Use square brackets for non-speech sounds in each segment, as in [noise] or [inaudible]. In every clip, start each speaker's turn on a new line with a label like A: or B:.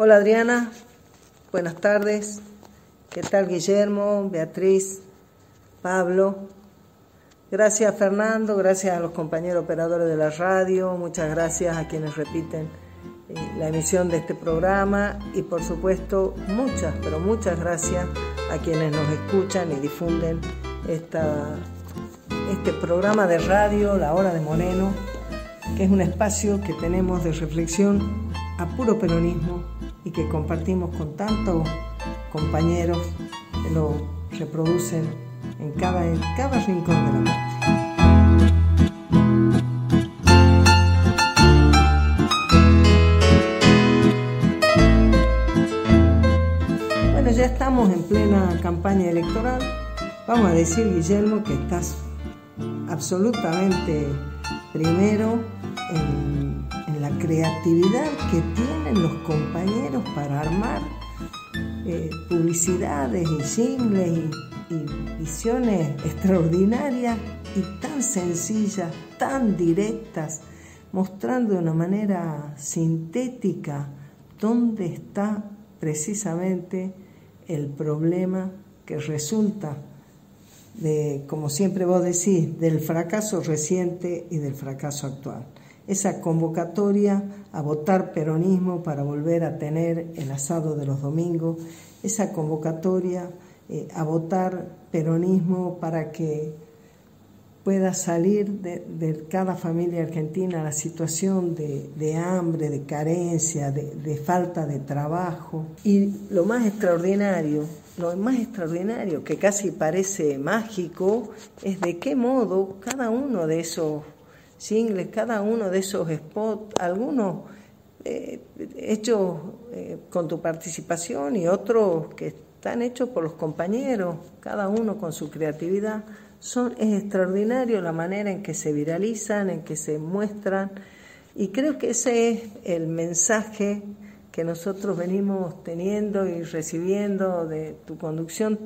A: Hola Adriana, buenas tardes. ¿Qué tal Guillermo, Beatriz, Pablo? Gracias Fernando, gracias a los compañeros operadores de la radio, muchas gracias a quienes repiten eh, la emisión de este programa y por supuesto muchas, pero muchas gracias a quienes nos escuchan y difunden esta, este programa de radio, La Hora de Moreno, que es un espacio que tenemos de reflexión a puro peronismo y que compartimos con tantos compañeros que lo reproducen en cada, en cada rincón de la patria. Bueno, ya estamos en plena campaña electoral. Vamos a decir, Guillermo, que estás absolutamente primero en la creatividad que tienen los compañeros para armar eh, publicidades y singles y, y visiones extraordinarias y tan sencillas, tan directas, mostrando de una manera sintética dónde está precisamente el problema que resulta de, como siempre vos decís, del fracaso reciente y del fracaso actual esa convocatoria a votar peronismo para volver a tener el asado de los domingos, esa convocatoria eh, a votar peronismo para que pueda salir de, cada familia argentina la situación de, hambre, de carencia, de, de, falta de trabajo. Y lo más extraordinario, lo más extraordinario, que casi parece mágico, es de qué modo cada uno de esos singles, cada uno de esos spots, algunos eh, hechos eh, con tu participación y otros que están hechos por los compañeros, cada uno con su creatividad. Son, es extraordinario la manera en que se viralizan, en que se muestran, y creo que ese es el mensaje que nosotros venimos teniendo y recibiendo de tu conducción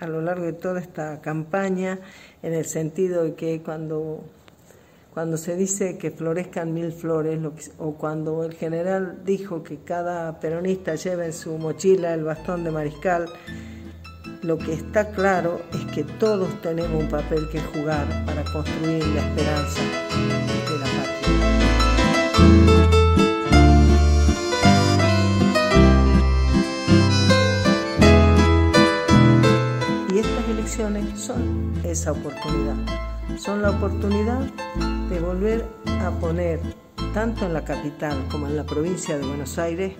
A: a lo largo de toda esta campaña, en el sentido de que cuando cuando se dice que florezcan mil flores, o cuando el general dijo que cada peronista lleve en su mochila el bastón de mariscal, lo que está claro es que todos tenemos un papel que jugar para construir la esperanza de la patria. Y estas elecciones son esa oportunidad, son la oportunidad de volver a poner, tanto en la capital como en la provincia de Buenos Aires,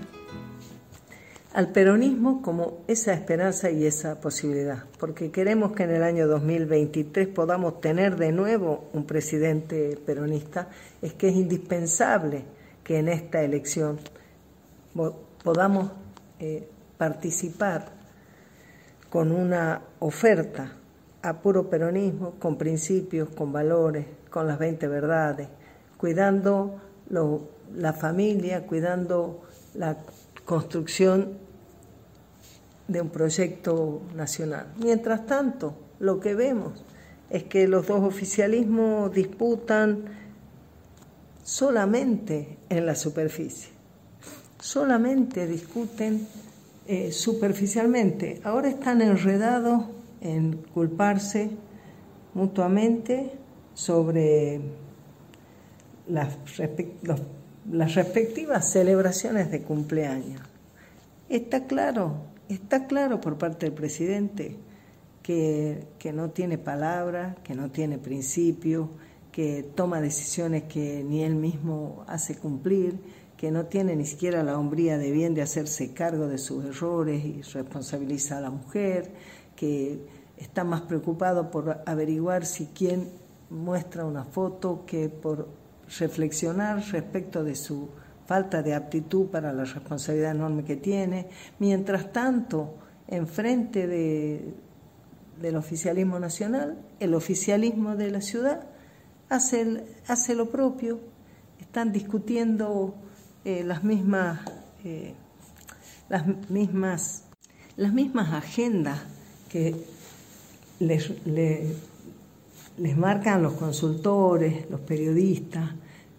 A: al peronismo como esa esperanza y esa posibilidad, porque queremos que en el año 2023 podamos tener de nuevo un presidente peronista, es que es indispensable que en esta elección podamos eh, participar con una oferta a puro peronismo, con principios, con valores, con las 20 verdades, cuidando la familia, cuidando la construcción de un proyecto nacional. Mientras tanto, lo que vemos es que los dos oficialismos disputan solamente en la superficie, solamente discuten eh, superficialmente. Ahora están enredados en culparse mutuamente sobre las, respectivas celebraciones de cumpleaños. Está claro, está claro por parte del presidente que, que no tiene palabra, que no tiene principio, que toma decisiones que ni él mismo hace cumplir, que no tiene ni siquiera la hombría de bien de hacerse cargo de sus errores y responsabiliza a la mujer, que está más preocupado por averiguar si quién muestra una foto que por reflexionar respecto de su falta de aptitud para la responsabilidad enorme que tiene. Mientras tanto, enfrente de, del oficialismo nacional, el oficialismo de la ciudad hace, hace lo propio, están discutiendo eh, las mismas, eh, las mismas, las mismas agendas que les, les, marcan los consultores, los periodistas.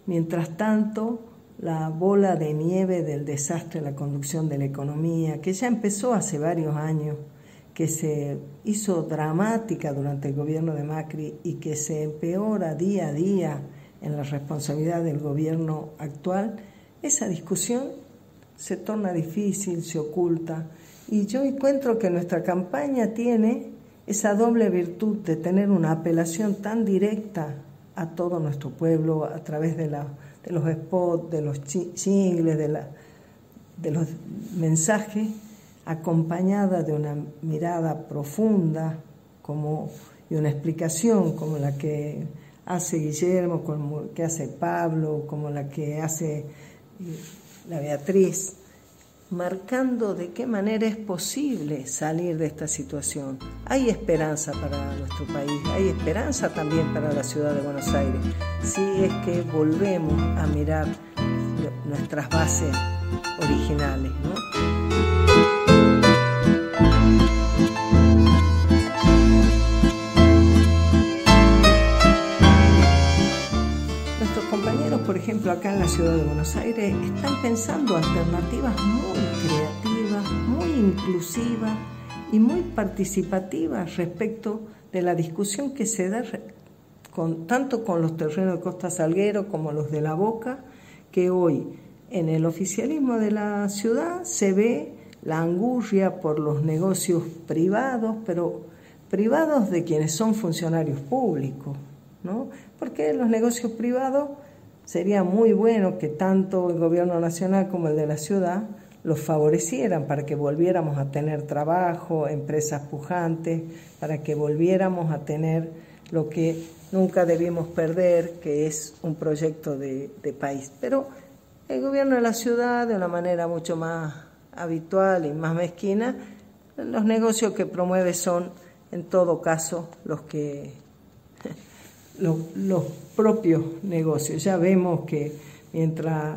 A: Mientras tanto, la bola de nieve del desastre en la conducción de la economía, que ya empezó hace varios años, que se hizo dramática durante el gobierno de Macri y que se empeora día a día en la responsabilidad del gobierno actual, esa discusión se torna difícil, se oculta. Y yo encuentro que nuestra campaña tiene esa doble virtud de tener una apelación tan directa a todo nuestro pueblo a través de, la, de los spots, de los la, de los mensajes, acompañada de una mirada profunda como, y una explicación como la que hace Guillermo, como la que hace Pablo, como la que hace eh, la Beatriz, marcando de qué manera es posible salir de esta situación. Hay esperanza para nuestro país, hay esperanza también para la ciudad de Buenos Aires, si es que volvemos a mirar nuestras bases originales. Nuestros compañeros, por ejemplo, acá en la ciudad de Buenos Aires, están pensando alternativas muy muy inclusivas y muy participativas respecto de la discusión que se da tanto con los terrenos de Costa Salguero como los de La Boca, que hoy en el oficialismo de la ciudad se ve la angurria por los negocios privados, pero privados de quienes son funcionarios públicos, ¿no? Porque los negocios privados sería muy bueno que tanto el gobierno nacional como el de la ciudad los favorecieran para que volviéramos a tener trabajo, empresas pujantes, para que volviéramos a tener lo que nunca debimos perder, que es un proyecto de, país. Pero el gobierno de la ciudad, de una manera mucho más habitual y más mezquina, los negocios que promueve son, en todo caso, los que [laughs] los propios negocios. Ya vemos que mientras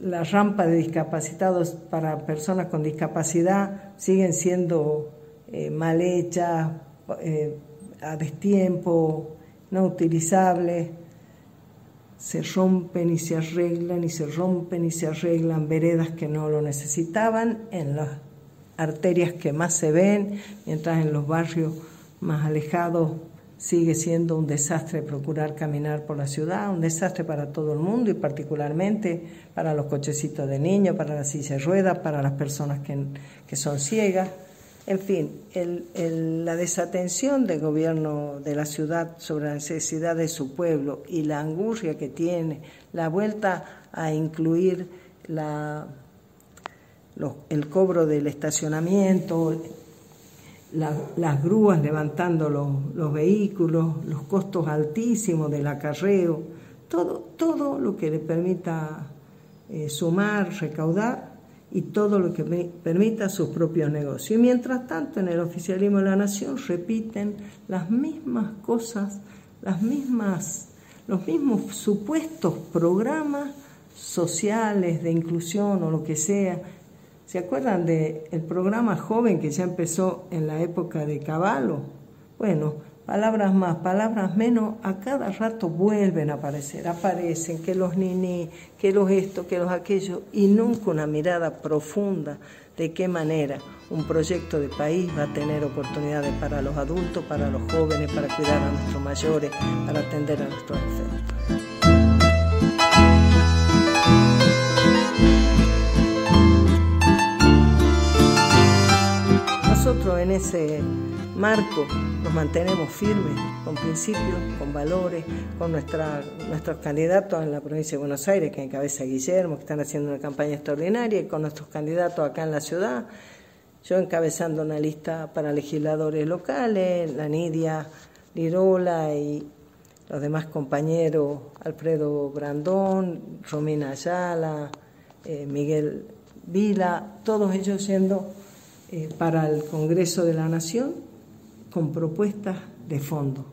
A: la rampa de discapacitados para personas con discapacidad siguen siendo eh, mal hechas, eh, a destiempo, no utilizables, se rompen y se arreglan y se rompen y se arreglan veredas que no lo necesitaban en las arterias que más se ven, mientras en los barrios más alejados sigue siendo un desastre procurar caminar por la ciudad, un desastre para todo el mundo y particularmente para los cochecitos de niños, para las sillas de ruedas, para las personas que, que son ciegas. En fin, el, la desatención del gobierno de la ciudad sobre la necesidad de su pueblo y la angustia que tiene, la vuelta a incluir la, el cobro del estacionamiento, las grúas levantando los, vehículos, los costos altísimos del acarreo, todo, todo lo que le permita eh, sumar, recaudar y todo lo que permita sus propios negocios. Y mientras tanto, en el oficialismo de la nación repiten las mismas cosas, las mismas, los mismos supuestos programas sociales de inclusión o lo que sea, ¿Se acuerdan del el programa joven que ya empezó en la época de Caballo? Bueno, palabras más, palabras menos, a cada rato vuelven a aparecer, aparecen que los niní, que los esto, que los aquello, y nunca una mirada profunda de qué manera un proyecto de país va a tener oportunidades para los adultos, para los jóvenes, para cuidar a nuestros mayores, para atender a nuestros enfermos. Nosotros en ese marco nos mantenemos firmes, con principios, con valores, con nuestra, nuestros candidatos en la provincia de Buenos Aires, que encabeza Guillermo, que están haciendo una campaña extraordinaria, y con nuestros candidatos acá en la ciudad. Yo encabezando una lista para legisladores locales, la Nidia Lirola y los demás compañeros, Alfredo Brandón, Romina Ayala, eh, Miguel Vila, todos ellos siendo eh, para el Congreso de la Nación con propuestas de fondo,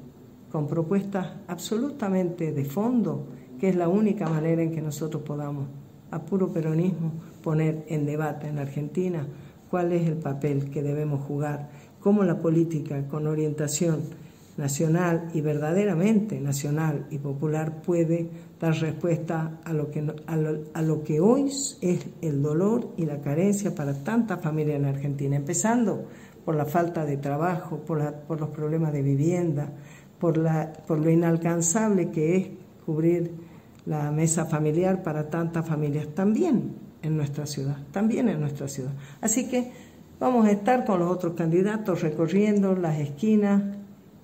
A: con propuestas absolutamente de fondo, que es la única manera en que nosotros podamos, a puro peronismo, poner en debate en Argentina cuál es el papel que debemos jugar, cómo la política con orientación nacional y verdaderamente nacional y popular puede dar respuesta a lo que, a lo, que hoy es el dolor y la carencia para tantas familias en Argentina, empezando por la falta de trabajo, por, por los problemas de vivienda, por, la, por lo inalcanzable que es cubrir la mesa familiar para tantas familias, también en nuestra ciudad, también en nuestra ciudad. Así que vamos a estar con los otros candidatos recorriendo las esquinas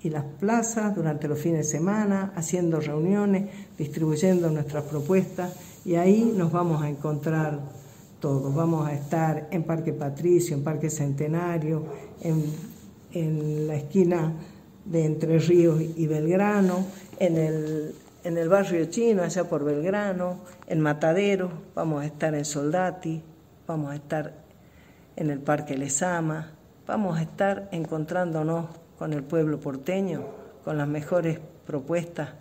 A: y las plazas durante los fines de semana, haciendo reuniones, distribuyendo nuestras propuestas y ahí nos vamos a encontrar todos. Vamos a estar en Parque Patricio, en Parque Centenario, en, en la esquina de Entre Ríos y Belgrano, en el, en el barrio chino, allá por Belgrano, en Matadero, vamos a estar en Soldati, vamos a estar en el Parque Lesama, vamos a estar encontrándonos con el pueblo porteño, con las mejores propuestas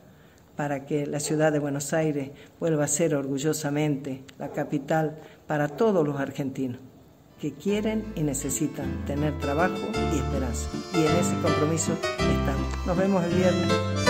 A: para que la ciudad de Buenos Aires vuelva a ser orgullosamente la capital para todos los argentinos que quieren y necesitan tener trabajo y esperanza. Y en ese compromiso estamos. Nos vemos el viernes.